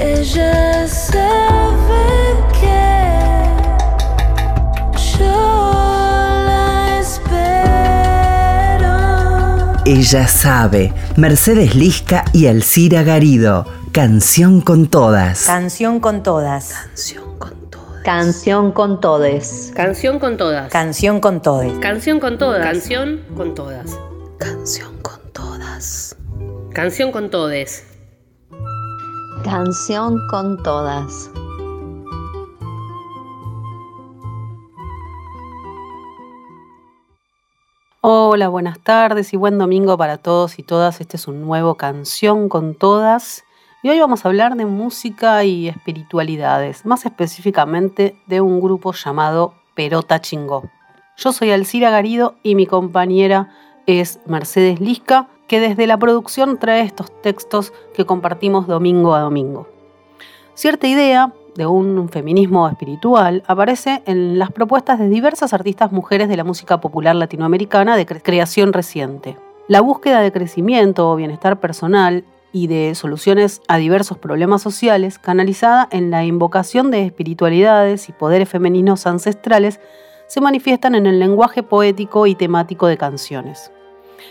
Ella sabe que yo la espero. Ella sabe. Mercedes Lisca y Alcira Garido. Canción con todas. Canción con todas. Canción con todes. Canción con todas. Canción con todes. Canción con todas. Canción con todas. Canción con todas. Canción con todes. Canción con todas. Hola, buenas tardes y buen domingo para todos y todas. Este es un nuevo Canción con Todas. Y hoy vamos a hablar de música y espiritualidades, más específicamente de un grupo llamado Perota Chingó. Yo soy Alcira Garido y mi compañera es Mercedes Lisca, que desde la producción trae estos textos que compartimos domingo a domingo. Cierta idea de un feminismo espiritual aparece en las propuestas de diversas artistas mujeres de la música popular latinoamericana de creación reciente. La búsqueda de crecimiento o bienestar personal y de soluciones a diversos problemas sociales, canalizada en la invocación de espiritualidades y poderes femeninos ancestrales, se manifiestan en el lenguaje poético y temático de canciones,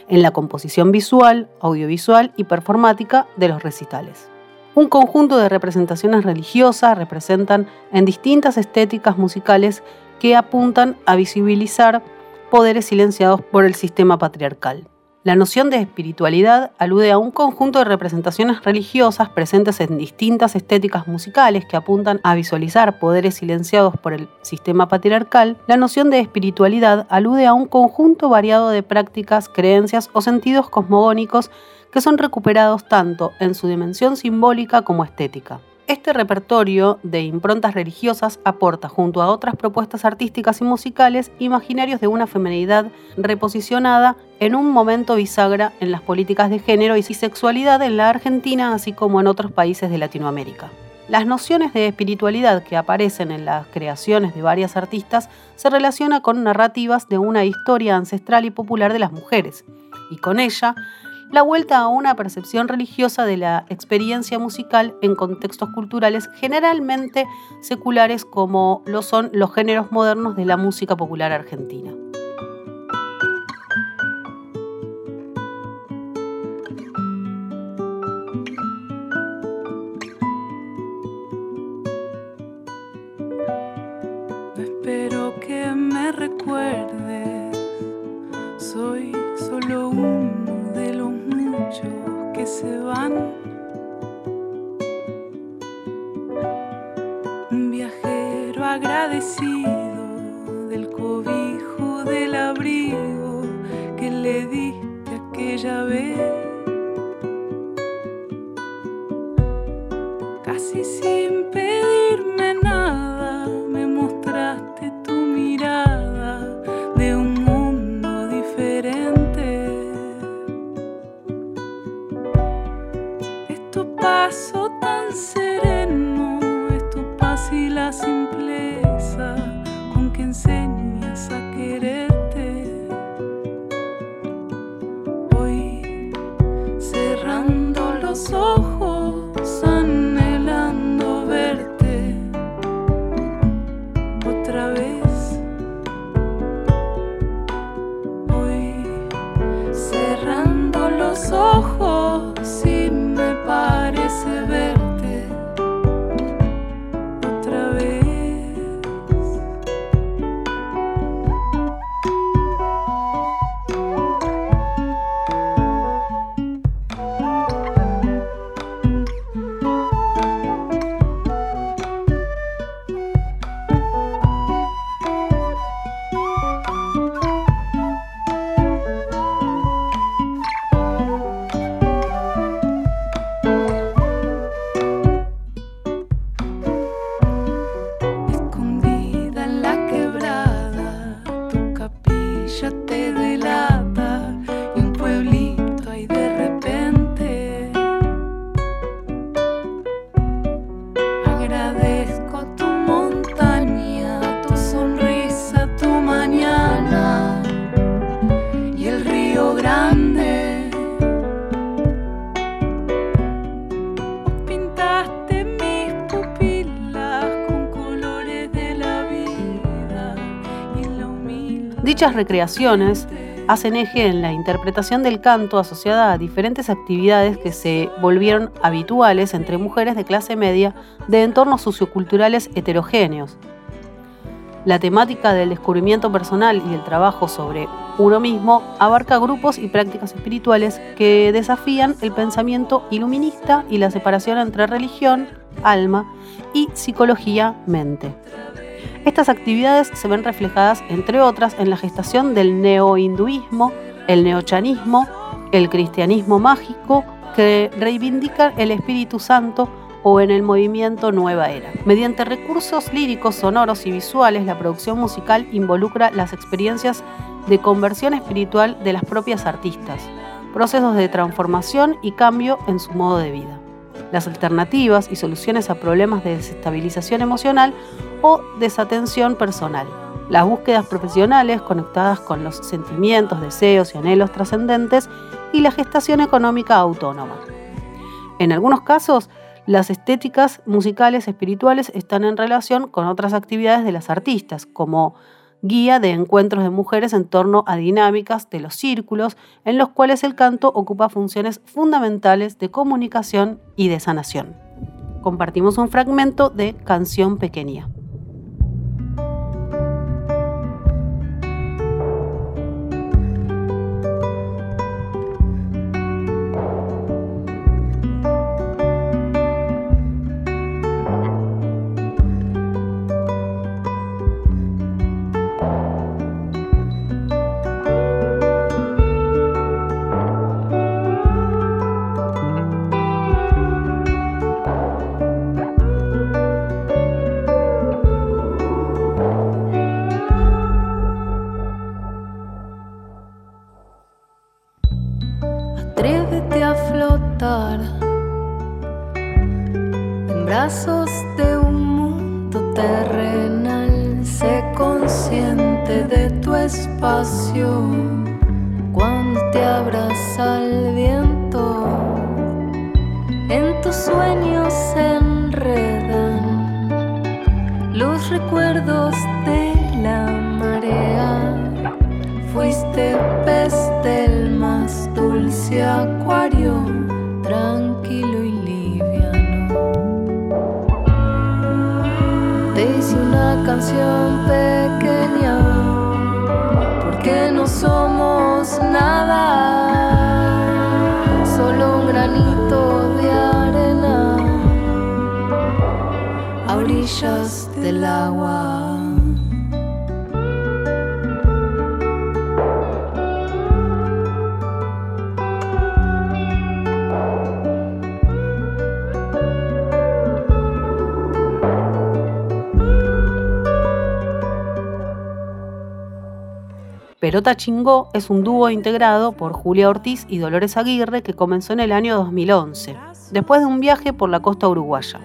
en la composición visual, audiovisual y performática de los recitales. Un conjunto de representaciones religiosas representan en distintas estéticas musicales que apuntan a visibilizar poderes silenciados por el sistema patriarcal. La noción de espiritualidad alude a un conjunto de representaciones religiosas presentes en distintas estéticas musicales que apuntan a visualizar poderes silenciados por el sistema patriarcal. La noción de espiritualidad alude a un conjunto variado de prácticas, creencias o sentidos cosmogónicos que son recuperados tanto en su dimensión simbólica como estética. Este repertorio de improntas religiosas aporta, junto a otras propuestas artísticas y musicales, imaginarios de una feminidad reposicionada en un momento bisagra en las políticas de género y sexualidad en la Argentina, así como en otros países de Latinoamérica. Las nociones de espiritualidad que aparecen en las creaciones de varias artistas se relacionan con narrativas de una historia ancestral y popular de las mujeres, y con ella la vuelta a una percepción religiosa de la experiencia musical en contextos culturales generalmente seculares como lo son los géneros modernos de la música popular argentina. Espero que me recuerdes, que se van. Recreaciones hacen eje en la interpretación del canto asociada a diferentes actividades que se volvieron habituales entre mujeres de clase media de entornos socioculturales heterogéneos. La temática del descubrimiento personal y el trabajo sobre uno mismo abarca grupos y prácticas espirituales que desafían el pensamiento iluminista y la separación entre religión, alma y psicología-mente. Estas actividades se ven reflejadas, entre otras, en la gestación del neohinduismo, el neochanismo, el cristianismo mágico, que reivindican el Espíritu Santo o en el movimiento Nueva Era. Mediante recursos líricos, sonoros y visuales, la producción musical involucra las experiencias de conversión espiritual de las propias artistas, procesos de transformación y cambio en su modo de vida las alternativas y soluciones a problemas de desestabilización emocional o desatención personal. Las búsquedas profesionales conectadas con los sentimientos, deseos y anhelos trascendentes y la gestación económica autónoma. En algunos casos, las estéticas musicales espirituales están en relación con otras actividades de las artistas, como guía de encuentros de mujeres en torno a dinámicas de los círculos en los cuales el canto ocupa funciones fundamentales de comunicación y de sanación. Compartimos un fragmento de Canción Pequeña. canción pequeña, porque no somos nada, solo un granito de arena a orillas del agua. Perota Chingó es un dúo integrado por Julia Ortiz y Dolores Aguirre que comenzó en el año 2011, después de un viaje por la costa uruguaya.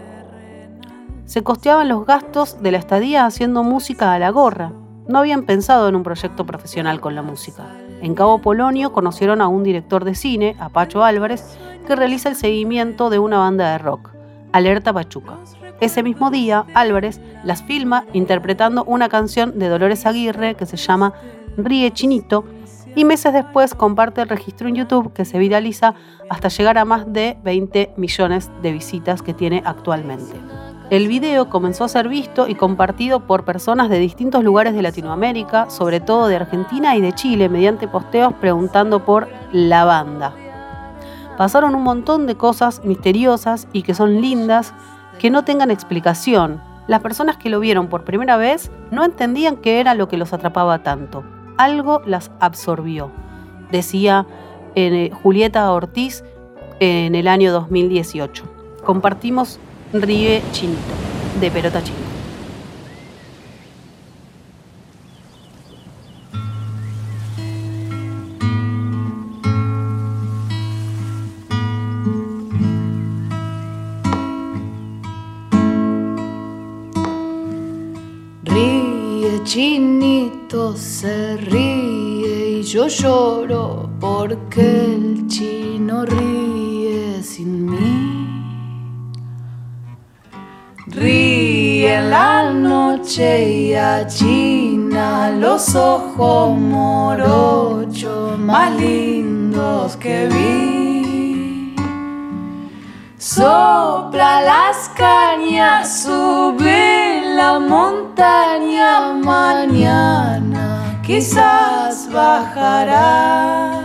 Se costeaban los gastos de la estadía haciendo música a la gorra. No habían pensado en un proyecto profesional con la música. En Cabo Polonio conocieron a un director de cine, a Pacho Álvarez, que realiza el seguimiento de una banda de rock, Alerta Pachuca. Ese mismo día, Álvarez las filma interpretando una canción de Dolores Aguirre que se llama Ríe Chinito y meses después comparte el registro en YouTube que se viraliza hasta llegar a más de 20 millones de visitas que tiene actualmente. El video comenzó a ser visto y compartido por personas de distintos lugares de Latinoamérica, sobre todo de Argentina y de Chile, mediante posteos preguntando por la banda. Pasaron un montón de cosas misteriosas y que son lindas que no tengan explicación. Las personas que lo vieron por primera vez no entendían qué era lo que los atrapaba tanto algo las absorbió, decía eh, Julieta Ortiz en el año 2018. Compartimos Ríe Chinito, de Perota Chinito. Ríe Chinito se yo lloro porque el chino ríe sin mí. Ríe la noche y a China, los ojos morochos más lindos que vi. Sopla las cañas, sube la montaña mañana, quizás bajará.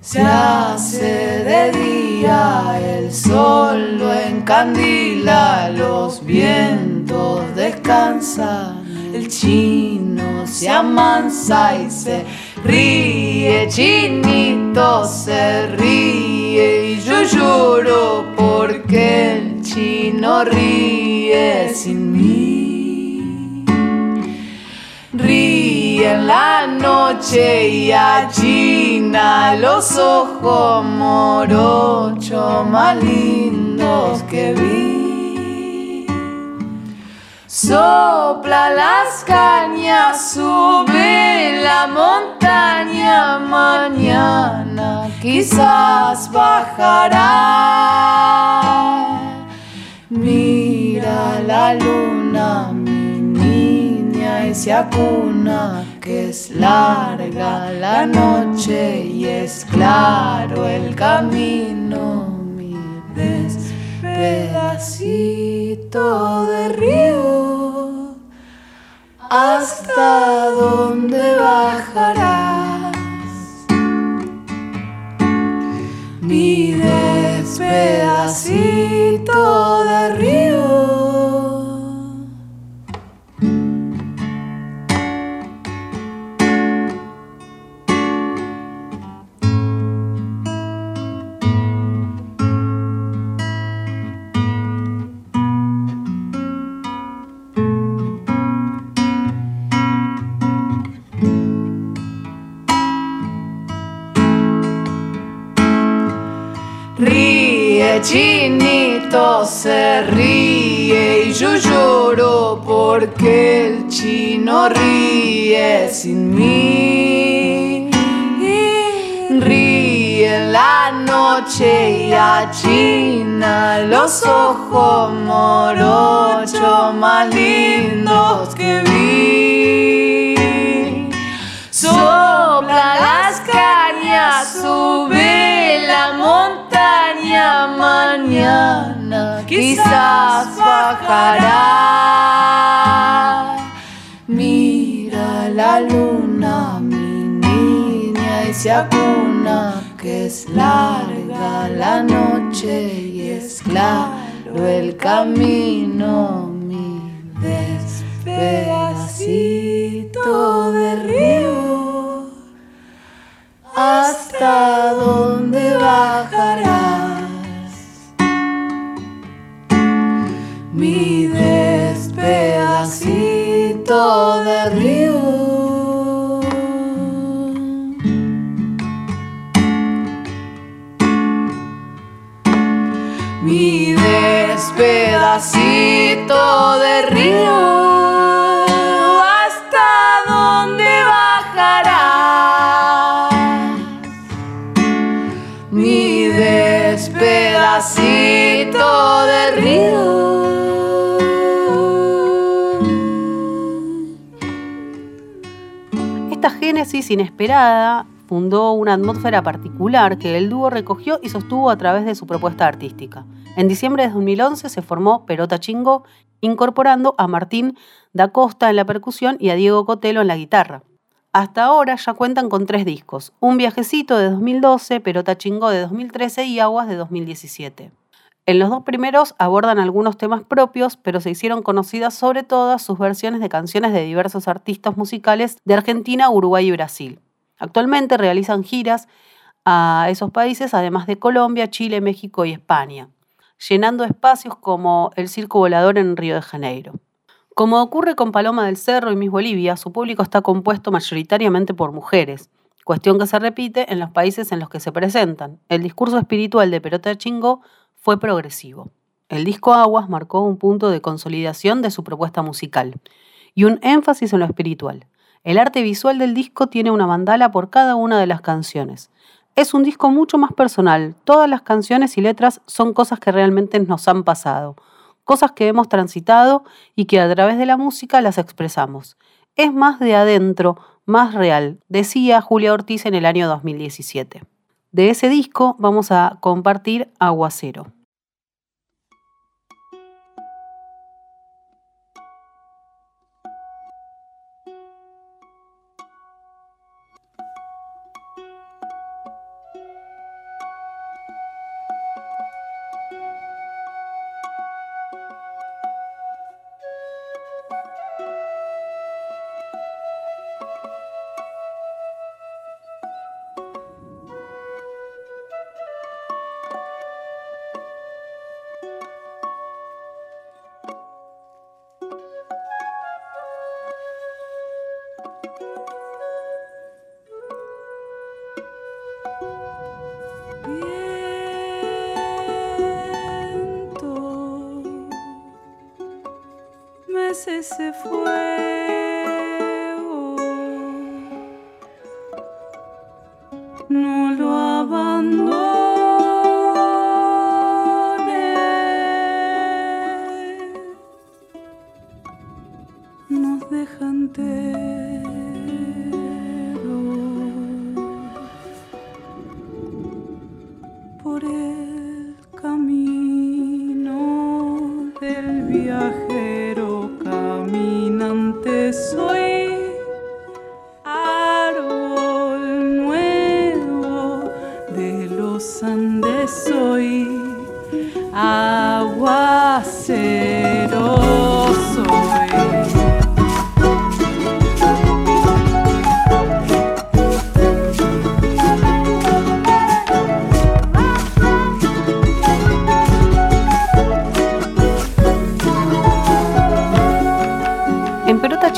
Se hace de día, el sol lo encandila, los vientos descansan, el chino se amansa y se ríe, chinito se ríe y yo lloro porque el chino ríe sin mí. Ríe en la noche y achina los ojos morochos más lindos que vi. Sopla las cañas, sube la montaña, mañana quizás bajará. Mira la luna, se acuna que es larga la noche y es claro el camino, mi despedacito de río, hasta dónde bajarás. Mi despedacito de río. Chinito se ríe y yo lloro porque el chino ríe sin mí. Ríe en la noche y achina los ojos morochos más lindos que vi. Sopla las cañas, sube la montaña, mañana quizás bajará. Mira la luna, mi niña, y se acuna que es larga la noche y es claro el camino, mi despedacito de río, hasta Génesis inesperada fundó una atmósfera particular que el dúo recogió y sostuvo a través de su propuesta artística. En diciembre de 2011 se formó Perota Chingo, incorporando a Martín da Costa en la percusión y a Diego Cotelo en la guitarra. Hasta ahora ya cuentan con tres discos, Un viajecito de 2012, Perota Chingo de 2013 y Aguas de 2017. En los dos primeros abordan algunos temas propios, pero se hicieron conocidas sobre todo sus versiones de canciones de diversos artistas musicales de Argentina, Uruguay y Brasil. Actualmente realizan giras a esos países, además de Colombia, Chile, México y España, llenando espacios como el Circo Volador en Río de Janeiro. Como ocurre con Paloma del Cerro y Miss Bolivia, su público está compuesto mayoritariamente por mujeres, cuestión que se repite en los países en los que se presentan. El discurso espiritual de Perota Chingó fue progresivo. El disco Aguas marcó un punto de consolidación de su propuesta musical y un énfasis en lo espiritual. El arte visual del disco tiene una mandala por cada una de las canciones. Es un disco mucho más personal. Todas las canciones y letras son cosas que realmente nos han pasado, cosas que hemos transitado y que a través de la música las expresamos. Es más de adentro, más real, decía Julia Ortiz en el año 2017. De ese disco vamos a compartir Aguacero. Se fue.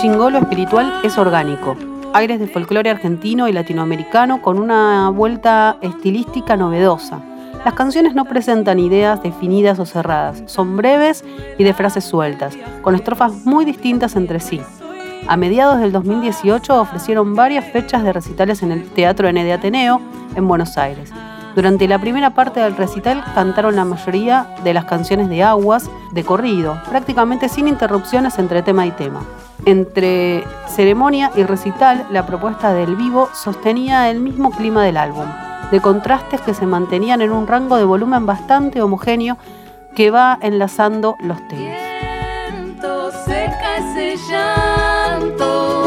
Chingolo espiritual es orgánico, aires de folclore argentino y latinoamericano con una vuelta estilística novedosa. Las canciones no presentan ideas definidas o cerradas, son breves y de frases sueltas, con estrofas muy distintas entre sí. A mediados del 2018 ofrecieron varias fechas de recitales en el Teatro N de Ateneo, en Buenos Aires. Durante la primera parte del recital cantaron la mayoría de las canciones de Aguas de corrido, prácticamente sin interrupciones entre tema y tema. Entre ceremonia y recital, la propuesta del vivo sostenía el mismo clima del álbum, de contrastes que se mantenían en un rango de volumen bastante homogéneo que va enlazando los temas.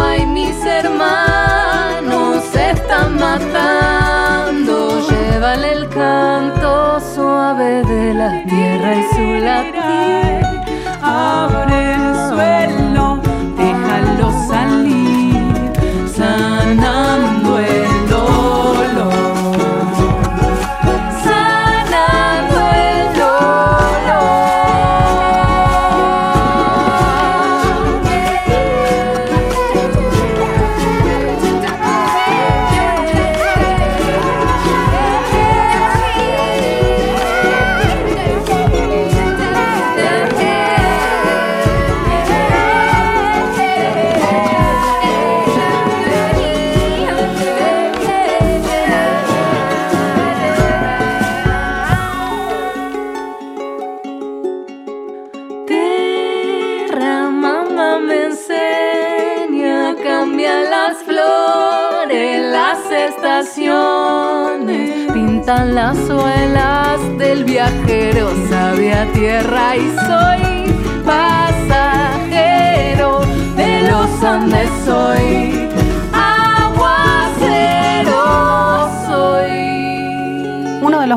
ay mis hermanos se están matando, llévale el canto suave de la tierra y su latir, abre el suelo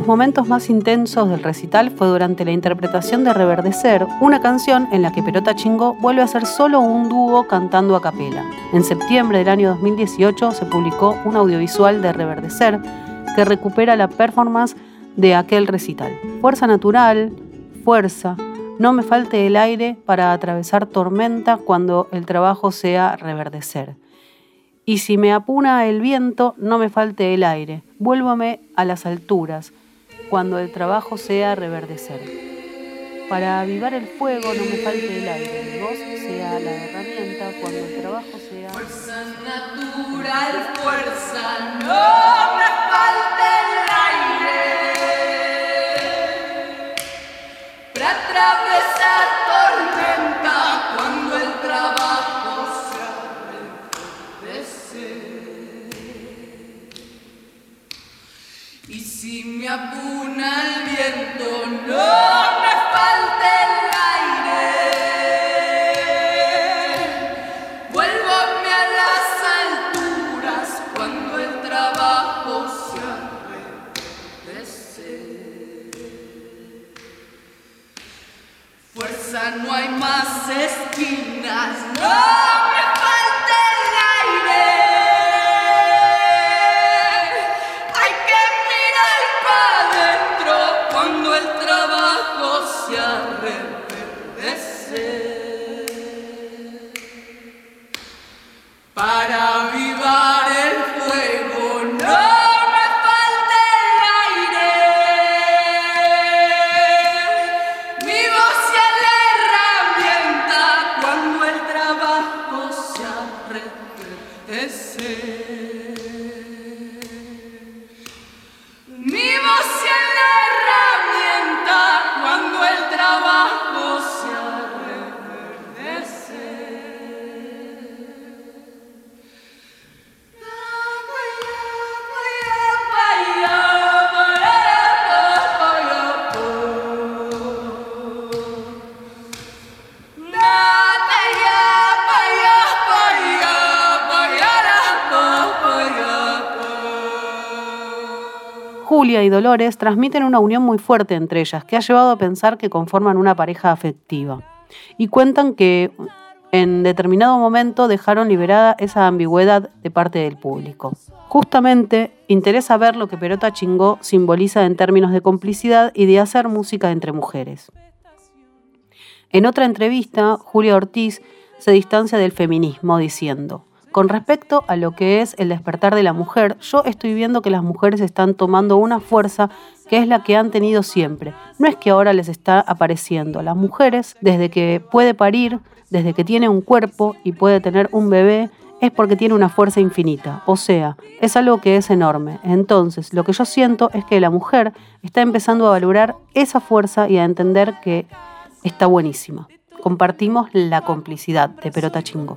momentos más intensos del recital fue durante la interpretación de Reverdecer, una canción en la que Perota Chingo vuelve a ser solo un dúo cantando a capela. En septiembre del año 2018 se publicó un audiovisual de Reverdecer que recupera la performance de aquel recital. Fuerza natural, fuerza, no me falte el aire para atravesar tormenta cuando el trabajo sea reverdecer. Y si me apuna el viento, no me falte el aire, vuélvame a las alturas cuando el trabajo sea reverdecer. Para avivar el fuego no me falte el aire, el voz sea la herramienta cuando el trabajo sea... Fuerza natural, fuerza, no me falte el aire. Para atravesar tormenta cuando el trabajo sea reverdecer. Y si me apuro al viento no me falte el aire. Vuélvame a las alturas cuando el trabajo se arrepece. Fuerza no hay más esquinas, no me Dolores transmiten una unión muy fuerte entre ellas, que ha llevado a pensar que conforman una pareja afectiva. Y cuentan que en determinado momento dejaron liberada esa ambigüedad de parte del público. Justamente interesa ver lo que Perota Chingó simboliza en términos de complicidad y de hacer música entre mujeres. En otra entrevista, Julia Ortiz se distancia del feminismo diciendo, con respecto a lo que es el despertar de la mujer, yo estoy viendo que las mujeres están tomando una fuerza que es la que han tenido siempre. No es que ahora les está apareciendo. Las mujeres, desde que puede parir, desde que tiene un cuerpo y puede tener un bebé, es porque tiene una fuerza infinita. O sea, es algo que es enorme. Entonces, lo que yo siento es que la mujer está empezando a valorar esa fuerza y a entender que está buenísima. Compartimos la complicidad de Perota Chingo.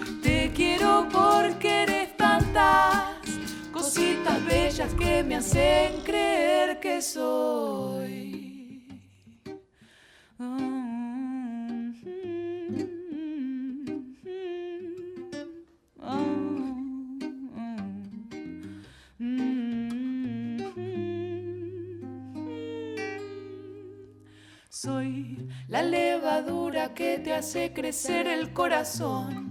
Te quiero porque eres tantas cositas bellas que me hacen creer que soy. Soy la levadura que te hace crecer el corazón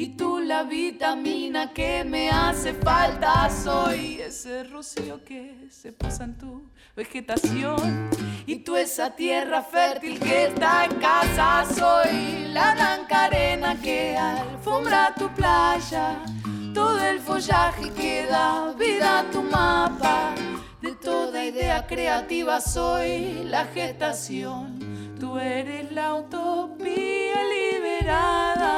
y tú la vitamina que me hace falta. Soy ese rocío que se posa en tu vegetación. Y tú esa tierra fértil que está en casa. Soy la blanca arena que alfombra tu playa. Todo el follaje que da vida a tu mapa. De toda idea creativa soy la gestación. Tú eres la utopía liberada.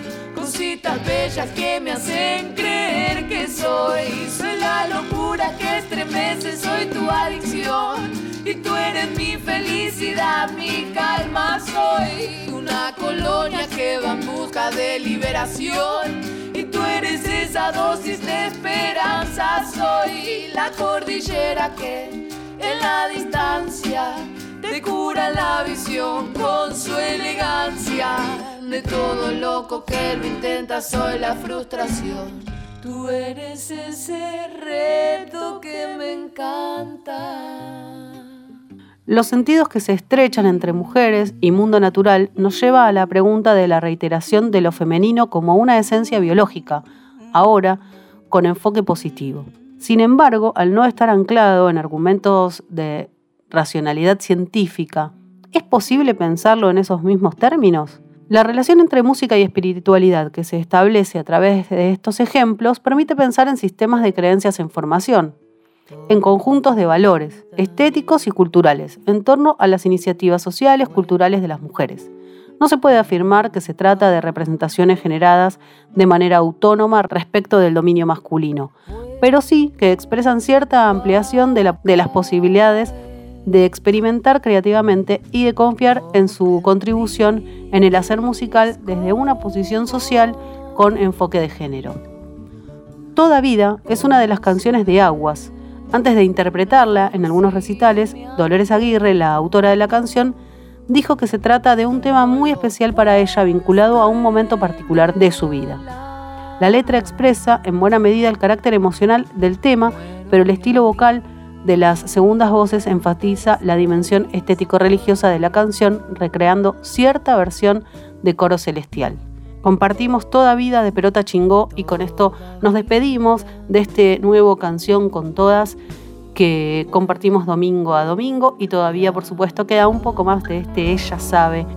cositas bellas que me hacen creer que soy. Soy la locura que estremece, soy tu adicción. Y tú eres mi felicidad, mi calma. Soy una colonia que va en busca de liberación. Y tú eres esa dosis de esperanza. Soy la cordillera que en la distancia te cura la visión con su elegancia. De todo loco que lo intenta, soy la frustración. Tú eres ese reto que me encanta. Los sentidos que se estrechan entre mujeres y mundo natural nos lleva a la pregunta de la reiteración de lo femenino como una esencia biológica, ahora con enfoque positivo. Sin embargo, al no estar anclado en argumentos de racionalidad científica, ¿es posible pensarlo en esos mismos términos? La relación entre música y espiritualidad que se establece a través de estos ejemplos permite pensar en sistemas de creencias en formación, en conjuntos de valores estéticos y culturales en torno a las iniciativas sociales, culturales de las mujeres. No se puede afirmar que se trata de representaciones generadas de manera autónoma respecto del dominio masculino, pero sí que expresan cierta ampliación de, de las posibilidades de experimentar creativamente y de confiar en su contribución en el hacer musical desde una posición social con enfoque de género. Toda vida es una de las canciones de Aguas. Antes de interpretarla en algunos recitales, Dolores Aguirre, la autora de la canción, dijo que se trata de un tema muy especial para ella vinculado a un momento particular de su vida. La letra expresa en buena medida el carácter emocional del tema, pero el estilo vocal de las segundas voces enfatiza la dimensión estético-religiosa de la canción, recreando cierta versión de coro celestial. Compartimos toda vida de Perota Chingó y con esto nos despedimos de este nuevo canción con todas que compartimos domingo a domingo y todavía por supuesto queda un poco más de este Ella sabe.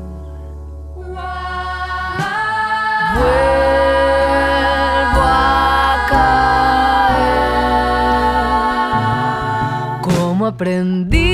aprendí.